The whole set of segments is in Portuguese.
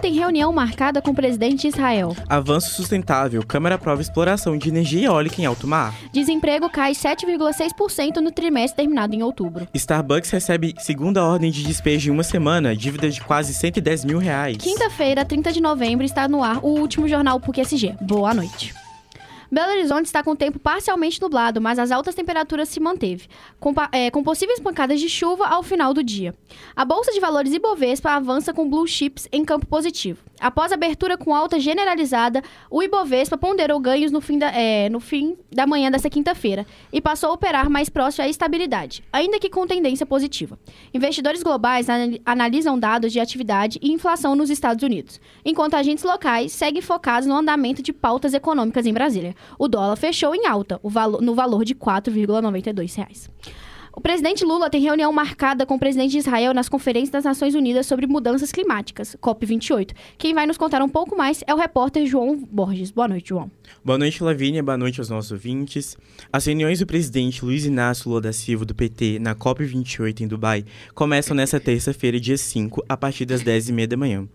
tem reunião marcada com o presidente de Israel. Avanço sustentável. Câmara aprova exploração de energia eólica em alto mar. Desemprego cai 7,6% no trimestre terminado em outubro. Starbucks recebe segunda ordem de despejo em uma semana, dívida de quase 110 mil reais. Quinta-feira, 30 de novembro, está no ar o último jornal PUC SG. Boa noite. Belo Horizonte está com o tempo parcialmente nublado, mas as altas temperaturas se manteve, com, é, com, possíveis pancadas de chuva ao final do dia. A Bolsa de Valores Ibovespa avança com blue chips em campo positivo. Após abertura com alta generalizada, o Ibovespa ponderou ganhos no fim da, é, no fim da manhã desta quinta-feira e passou a operar mais próximo à estabilidade, ainda que com tendência positiva. Investidores globais analisam dados de atividade e inflação nos Estados Unidos, enquanto agentes locais seguem focados no andamento de pautas econômicas em Brasília o dólar fechou em alta, valo, no valor de R$ 4,92. O presidente Lula tem reunião marcada com o presidente de Israel nas conferências das Nações Unidas sobre mudanças climáticas, COP28. Quem vai nos contar um pouco mais é o repórter João Borges. Boa noite, João. Boa noite, Lavínia. Boa noite aos nossos ouvintes. As reuniões do presidente Luiz Inácio Lula da Silva, do PT, na COP28 em Dubai, começam nesta terça-feira, dia 5, a partir das 10h30 da manhã.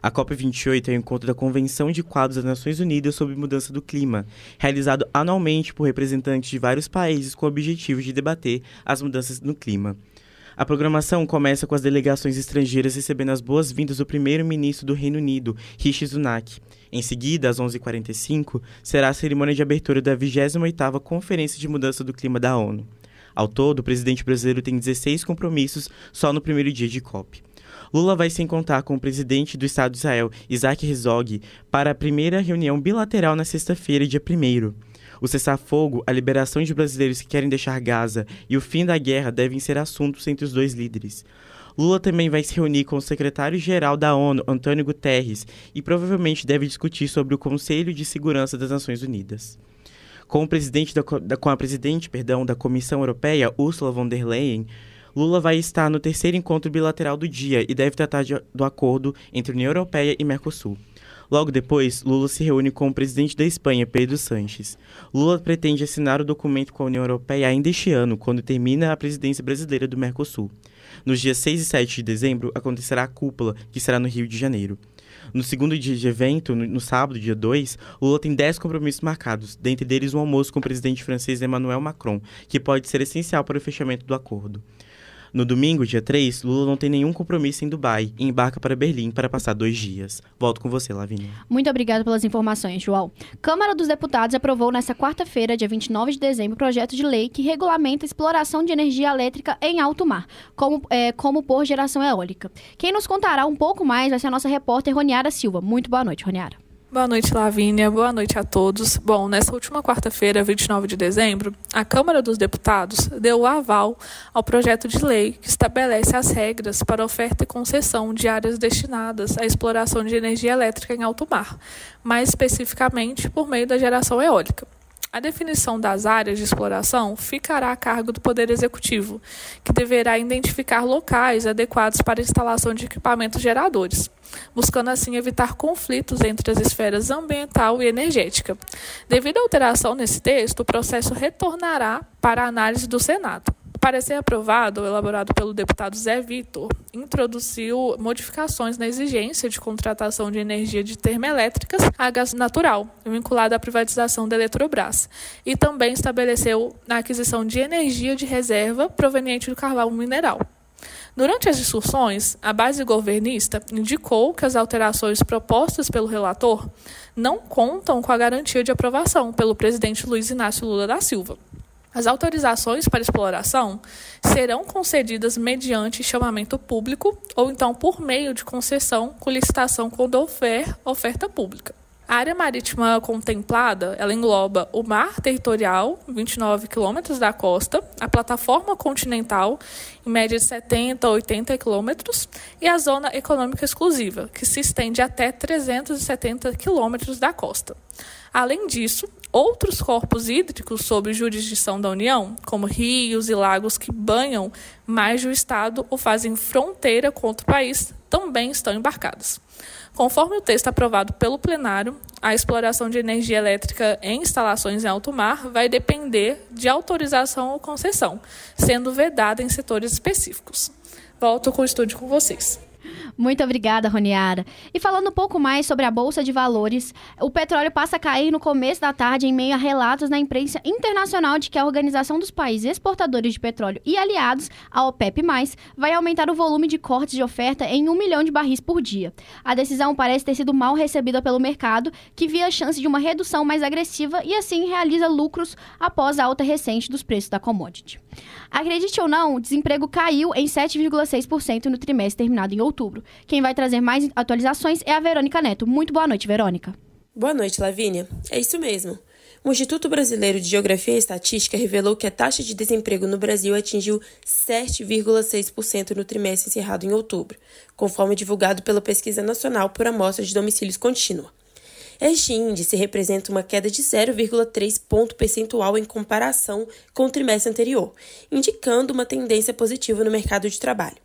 A COP28 é o encontro da Convenção de Quadros das Nações Unidas sobre Mudança do Clima, realizado anualmente por representantes de vários países com o objetivo de debater as mudanças no clima. A programação começa com as delegações estrangeiras recebendo as boas-vindas do primeiro-ministro do Reino Unido, Rishi Sunak. Em seguida, às 11h45, será a cerimônia de abertura da 28ª Conferência de Mudança do Clima da ONU. Ao todo, o presidente brasileiro tem 16 compromissos só no primeiro dia de COP. Lula vai se encontrar com o presidente do Estado de Israel, Isaac Herzog, para a primeira reunião bilateral na sexta-feira, dia 1 o cessar-fogo, a liberação de brasileiros que querem deixar Gaza e o fim da guerra devem ser assuntos entre os dois líderes. Lula também vai se reunir com o secretário-geral da ONU, Antônio Guterres, e provavelmente deve discutir sobre o Conselho de Segurança das Nações Unidas. Com, o presidente da, com a presidente perdão, da Comissão Europeia, Ursula von der Leyen, Lula vai estar no terceiro encontro bilateral do dia e deve tratar de, do acordo entre União Europeia e Mercosul. Logo depois, Lula se reúne com o presidente da Espanha, Pedro Sanches. Lula pretende assinar o documento com a União Europeia ainda este ano, quando termina a presidência brasileira do Mercosul. Nos dias 6 e 7 de dezembro, acontecerá a cúpula, que será no Rio de Janeiro. No segundo dia de evento, no, no sábado, dia 2, Lula tem 10 compromissos marcados, dentre deles um almoço com o presidente francês Emmanuel Macron, que pode ser essencial para o fechamento do acordo. No domingo, dia 3, Lula não tem nenhum compromisso em Dubai e embarca para Berlim para passar dois dias. Volto com você, Lavínia. Muito obrigada pelas informações, João. Câmara dos Deputados aprovou nesta quarta-feira, dia 29 de dezembro, o projeto de lei que regulamenta a exploração de energia elétrica em alto mar, como, é, como por geração eólica. Quem nos contará um pouco mais vai ser a nossa repórter Roniara Silva. Muito boa noite, Roniara. Boa noite, Lavínia. Boa noite a todos. Bom, nessa última quarta-feira, 29 de dezembro, a Câmara dos Deputados deu o aval ao projeto de lei que estabelece as regras para oferta e concessão de áreas destinadas à exploração de energia elétrica em alto mar, mais especificamente por meio da geração eólica. A definição das áreas de exploração ficará a cargo do Poder Executivo, que deverá identificar locais adequados para a instalação de equipamentos geradores, buscando assim evitar conflitos entre as esferas ambiental e energética. Devido à alteração nesse texto, o processo retornará para a análise do Senado. O parecer aprovado, elaborado pelo deputado Zé Vitor, introduziu modificações na exigência de contratação de energia de termoelétricas a gás natural, vinculada à privatização da Eletrobras, e também estabeleceu a aquisição de energia de reserva proveniente do carvão mineral. Durante as discussões, a base governista indicou que as alterações propostas pelo relator não contam com a garantia de aprovação pelo presidente Luiz Inácio Lula da Silva. As autorizações para exploração serão concedidas mediante chamamento público ou então por meio de concessão com licitação quando houver oferta pública. A área marítima contemplada, ela engloba o mar territorial, 29 quilômetros da costa, a plataforma continental, em média de 70 a 80 quilômetros, e a zona econômica exclusiva, que se estende até 370 quilômetros da costa. Além disso, outros corpos hídricos sob jurisdição da União, como rios e lagos que banham mais um estado ou fazem fronteira com outro país, também estão embarcados. Conforme o texto aprovado pelo plenário, a exploração de energia elétrica em instalações em alto mar vai depender de autorização ou concessão, sendo vedada em setores específicos. Volto com o estúdio com vocês. Muito obrigada, Roniara. E falando um pouco mais sobre a Bolsa de Valores, o petróleo passa a cair no começo da tarde em meio a relatos na imprensa internacional de que a Organização dos Países Exportadores de Petróleo e aliados, a OPEP+, vai aumentar o volume de cortes de oferta em um milhão de barris por dia. A decisão parece ter sido mal recebida pelo mercado, que via a chance de uma redução mais agressiva e assim realiza lucros após a alta recente dos preços da commodity. Acredite ou não, o desemprego caiu em 7,6% no trimestre terminado em outubro. Quem vai trazer mais atualizações é a Verônica Neto. Muito boa noite, Verônica. Boa noite, Lavínia. É isso mesmo. O Instituto Brasileiro de Geografia e Estatística revelou que a taxa de desemprego no Brasil atingiu 7,6% no trimestre encerrado em outubro, conforme divulgado pela Pesquisa Nacional por Amostra de Domicílios Contínua. Este índice representa uma queda de 0,3 ponto percentual em comparação com o trimestre anterior, indicando uma tendência positiva no mercado de trabalho.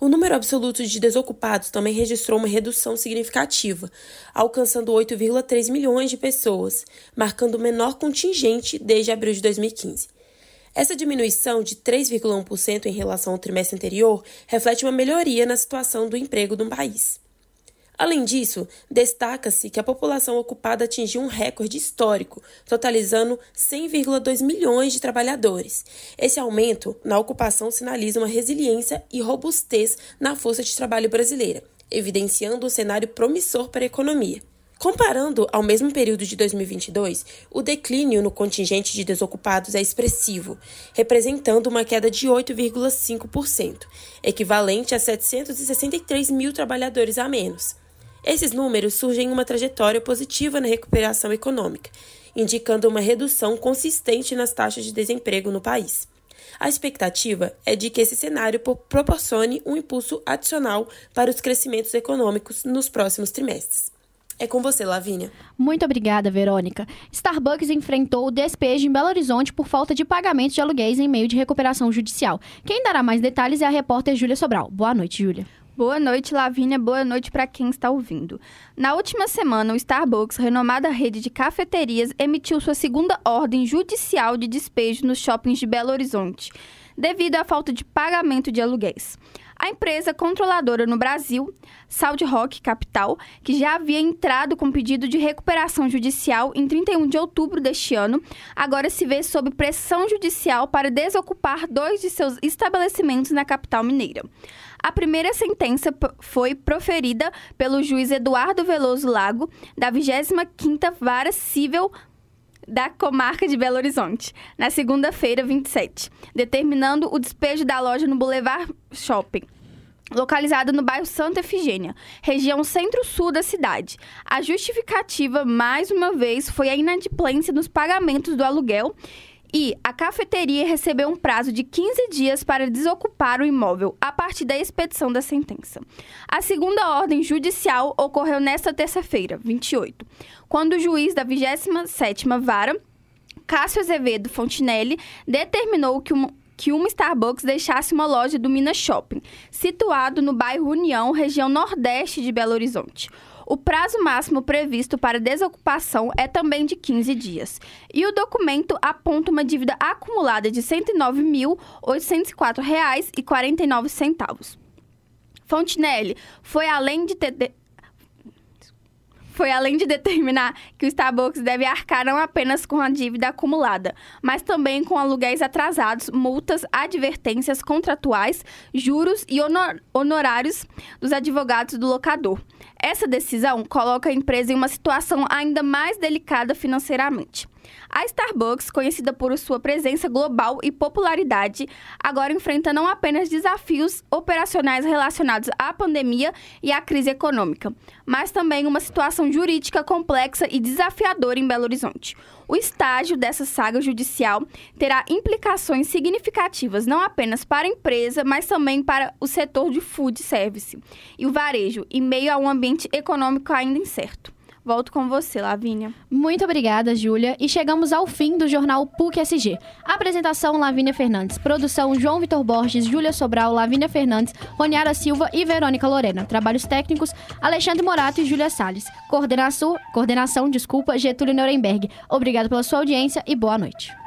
O número absoluto de desocupados também registrou uma redução significativa, alcançando 8,3 milhões de pessoas, marcando o menor contingente desde abril de 2015. Essa diminuição de 3,1% em relação ao trimestre anterior reflete uma melhoria na situação do emprego no país. Além disso, destaca-se que a população ocupada atingiu um recorde histórico, totalizando 100,2 milhões de trabalhadores. Esse aumento na ocupação sinaliza uma resiliência e robustez na força de trabalho brasileira, evidenciando um cenário promissor para a economia. Comparando ao mesmo período de 2022, o declínio no contingente de desocupados é expressivo, representando uma queda de 8,5%, equivalente a 763 mil trabalhadores a menos. Esses números surgem em uma trajetória positiva na recuperação econômica, indicando uma redução consistente nas taxas de desemprego no país. A expectativa é de que esse cenário proporcione um impulso adicional para os crescimentos econômicos nos próximos trimestres. É com você, Lavínia. Muito obrigada, Verônica. Starbucks enfrentou o despejo em Belo Horizonte por falta de pagamento de aluguéis em meio de recuperação judicial. Quem dará mais detalhes é a repórter Júlia Sobral. Boa noite, Júlia. Boa noite, Lavínia. Boa noite para quem está ouvindo. Na última semana, o Starbucks, renomada rede de cafeterias, emitiu sua segunda ordem judicial de despejo nos shoppings de Belo Horizonte, devido à falta de pagamento de aluguéis. A empresa controladora no Brasil, Saudi Rock Capital, que já havia entrado com pedido de recuperação judicial em 31 de outubro deste ano, agora se vê sob pressão judicial para desocupar dois de seus estabelecimentos na capital mineira. A primeira sentença foi proferida pelo juiz Eduardo Veloso Lago, da 25ª Vara Civil da comarca de Belo Horizonte, na segunda-feira, 27, determinando o despejo da loja no Boulevard Shopping localizada no bairro Santa Efigênia, região centro-sul da cidade. A justificativa, mais uma vez, foi a inadimplência nos pagamentos do aluguel e a cafeteria recebeu um prazo de 15 dias para desocupar o imóvel a partir da expedição da sentença. A segunda ordem judicial ocorreu nesta terça-feira, 28, quando o juiz da 27ª Vara, Cássio Azevedo Fontinelli, determinou que um, que uma Starbucks deixasse uma loja do Minas Shopping, situado no bairro União, região nordeste de Belo Horizonte. O prazo máximo previsto para desocupação é também de 15 dias. E o documento aponta uma dívida acumulada de R$ 109.804,49. Fontinelli foi além de ter foi além de determinar que o Starbucks deve arcar não apenas com a dívida acumulada, mas também com aluguéis atrasados, multas, advertências contratuais, juros e honor honorários dos advogados do locador. Essa decisão coloca a empresa em uma situação ainda mais delicada financeiramente. A Starbucks, conhecida por sua presença global e popularidade, agora enfrenta não apenas desafios operacionais relacionados à pandemia e à crise econômica, mas também uma situação jurídica complexa e desafiadora em Belo Horizonte. O estágio dessa saga judicial terá implicações significativas não apenas para a empresa, mas também para o setor de food service e o varejo, em meio a um ambiente econômico ainda incerto. Volto com você, Lavínia. Muito obrigada, Júlia. E chegamos ao fim do jornal PUC SG. Apresentação: Lavínia Fernandes. Produção: João Vitor Borges, Júlia Sobral, Lavínia Fernandes, Roniara Silva e Verônica Lorena. Trabalhos técnicos: Alexandre Morato e Júlia Salles. Coordenação, coordenação desculpa, Getúlio Nuremberg. Obrigado pela sua audiência e boa noite.